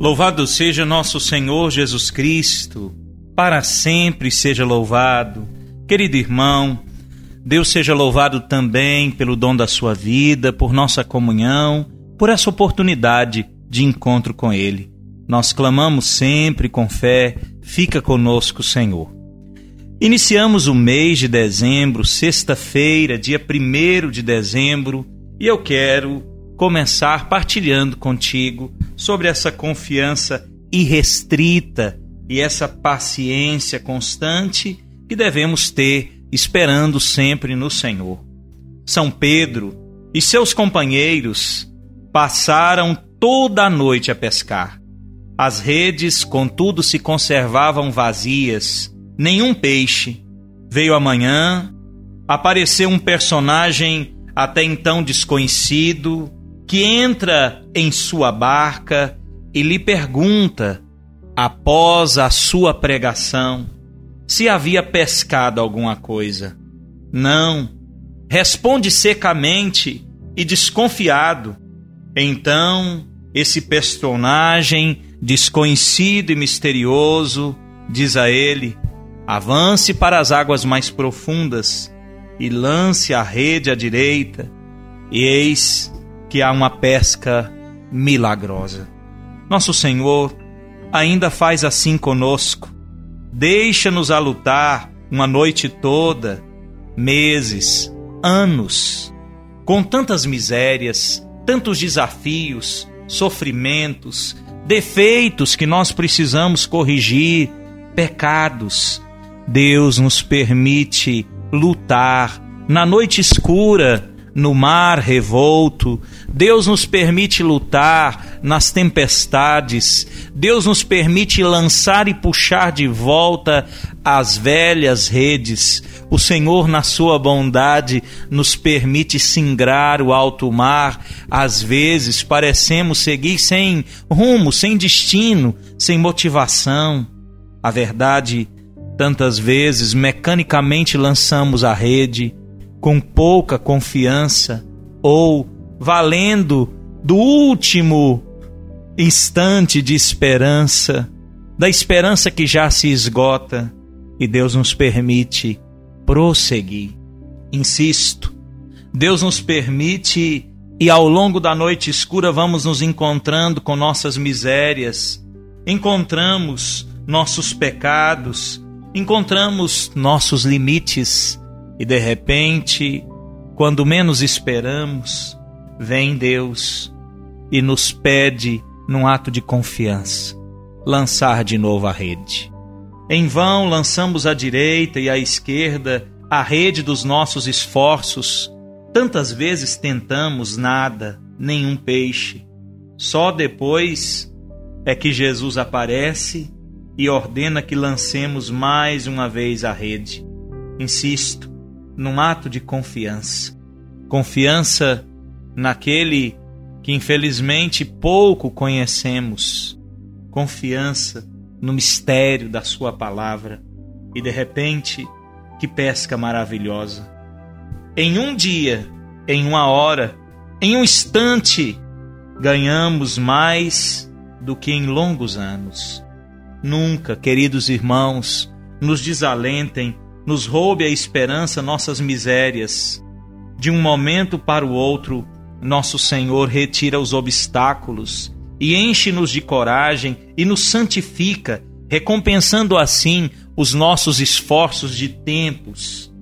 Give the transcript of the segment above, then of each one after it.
Louvado seja nosso Senhor Jesus Cristo, para sempre seja louvado. Querido irmão, Deus seja louvado também pelo dom da sua vida, por nossa comunhão, por essa oportunidade de encontro com Ele. Nós clamamos sempre com fé, fica conosco, Senhor. Iniciamos o mês de dezembro, sexta-feira, dia 1 de dezembro, e eu quero começar partilhando contigo sobre essa confiança irrestrita e essa paciência constante que devemos ter esperando sempre no Senhor. São Pedro e seus companheiros passaram toda a noite a pescar. As redes, contudo, se conservavam vazias, nenhum peixe. Veio amanhã, apareceu um personagem até então desconhecido, que entra em sua barca e lhe pergunta, após a sua pregação, se havia pescado alguma coisa. Não. Responde secamente e desconfiado. Então, esse personagem desconhecido e misterioso diz a ele: avance para as águas mais profundas e lance a rede à direita, e eis que há uma pesca milagrosa. Nosso Senhor ainda faz assim conosco. Deixa-nos a lutar uma noite toda, meses, anos, com tantas misérias, tantos desafios, sofrimentos, defeitos que nós precisamos corrigir, pecados. Deus nos permite lutar na noite escura no mar revolto, Deus nos permite lutar nas tempestades, Deus nos permite lançar e puxar de volta as velhas redes. O Senhor, na sua bondade, nos permite singrar o alto mar. Às vezes parecemos seguir sem rumo, sem destino, sem motivação. A verdade, tantas vezes mecanicamente lançamos a rede com pouca confiança ou valendo do último instante de esperança, da esperança que já se esgota e Deus nos permite prosseguir. Insisto, Deus nos permite e ao longo da noite escura vamos nos encontrando com nossas misérias, encontramos nossos pecados, encontramos nossos limites e de repente, quando menos esperamos, vem Deus e nos pede, num ato de confiança, lançar de novo a rede. Em vão lançamos à direita e à esquerda a rede dos nossos esforços. Tantas vezes tentamos nada, nenhum peixe. Só depois é que Jesus aparece e ordena que lancemos mais uma vez a rede. Insisto, num ato de confiança. Confiança naquele que infelizmente pouco conhecemos. Confiança no mistério da Sua palavra. E de repente, que pesca maravilhosa. Em um dia, em uma hora, em um instante, ganhamos mais do que em longos anos. Nunca, queridos irmãos, nos desalentem nos roube a esperança nossas misérias. De um momento para o outro, nosso Senhor retira os obstáculos e enche-nos de coragem e nos santifica, recompensando assim os nossos esforços de tempos.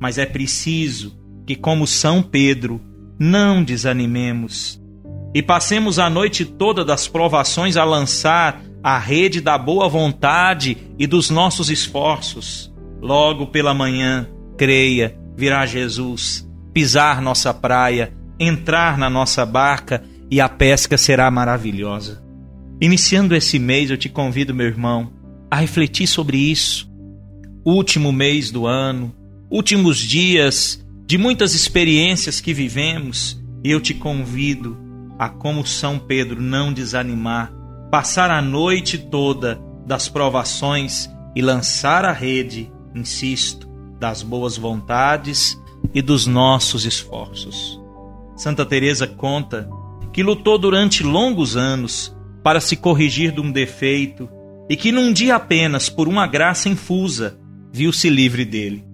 Mas é preciso que, como São Pedro, não desanimemos e passemos a noite toda das provações a lançar a rede da boa vontade e dos nossos esforços. Logo pela manhã, creia, virá Jesus, pisar nossa praia, entrar na nossa barca e a pesca será maravilhosa. Iniciando esse mês, eu te convido, meu irmão, a refletir sobre isso. Último mês do ano, últimos dias de muitas experiências que vivemos, e eu te convido a, como São Pedro, não desanimar, passar a noite toda das provações e lançar a rede, insisto, das boas vontades e dos nossos esforços. Santa Teresa conta que lutou durante longos anos para se corrigir de um defeito e que num dia apenas, por uma graça infusa, viu-se livre dele.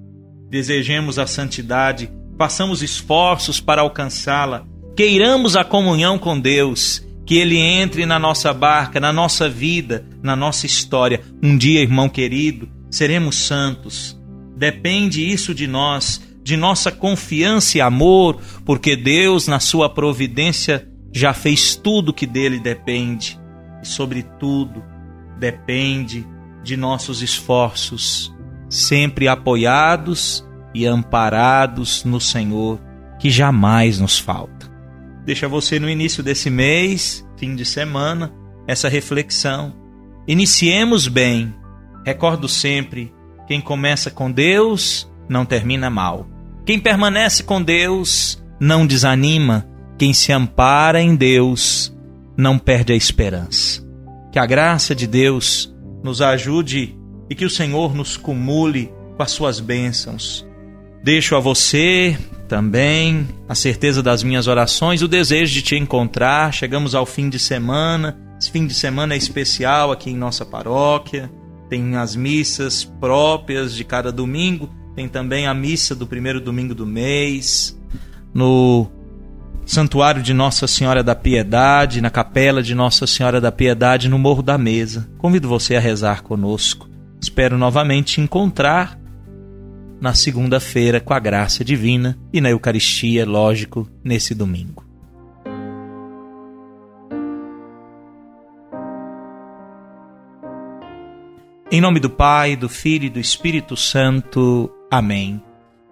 Desejemos a santidade, façamos esforços para alcançá-la, queiramos a comunhão com Deus, que Ele entre na nossa barca, na nossa vida, na nossa história. Um dia, irmão querido, seremos santos. Depende isso de nós, de nossa confiança e amor, porque Deus, na sua providência, já fez tudo que dele depende. E, sobretudo, depende de nossos esforços, sempre apoiados e amparados no Senhor, que jamais nos falta. Deixa você no início desse mês, fim de semana, essa reflexão. Iniciemos bem. Recordo sempre: quem começa com Deus não termina mal. Quem permanece com Deus não desanima. Quem se ampara em Deus não perde a esperança. Que a graça de Deus nos ajude e que o Senhor nos cumule com as suas bênçãos. Deixo a você também a certeza das minhas orações, o desejo de te encontrar. Chegamos ao fim de semana. Esse fim de semana é especial aqui em nossa paróquia. Tem as missas próprias de cada domingo. Tem também a missa do primeiro domingo do mês. No Santuário de Nossa Senhora da Piedade, na Capela de Nossa Senhora da Piedade, no Morro da Mesa. Convido você a rezar conosco. Espero novamente te encontrar na segunda-feira com a graça divina e na Eucaristia, lógico, nesse domingo. Em nome do Pai, do Filho e do Espírito Santo. Amém.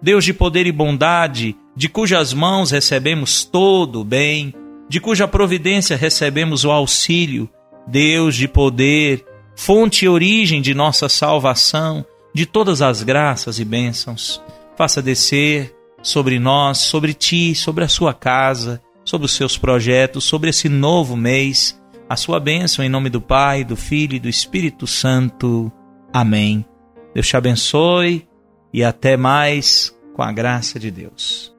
Deus de poder e bondade, de cujas mãos recebemos todo o bem, de cuja providência recebemos o auxílio, Deus de poder, fonte e origem de nossa salvação, de todas as graças e bênçãos, faça descer sobre nós, sobre ti, sobre a sua casa, sobre os seus projetos, sobre esse novo mês, a sua bênção em nome do Pai, do Filho e do Espírito Santo. Amém. Deus te abençoe e até mais com a graça de Deus.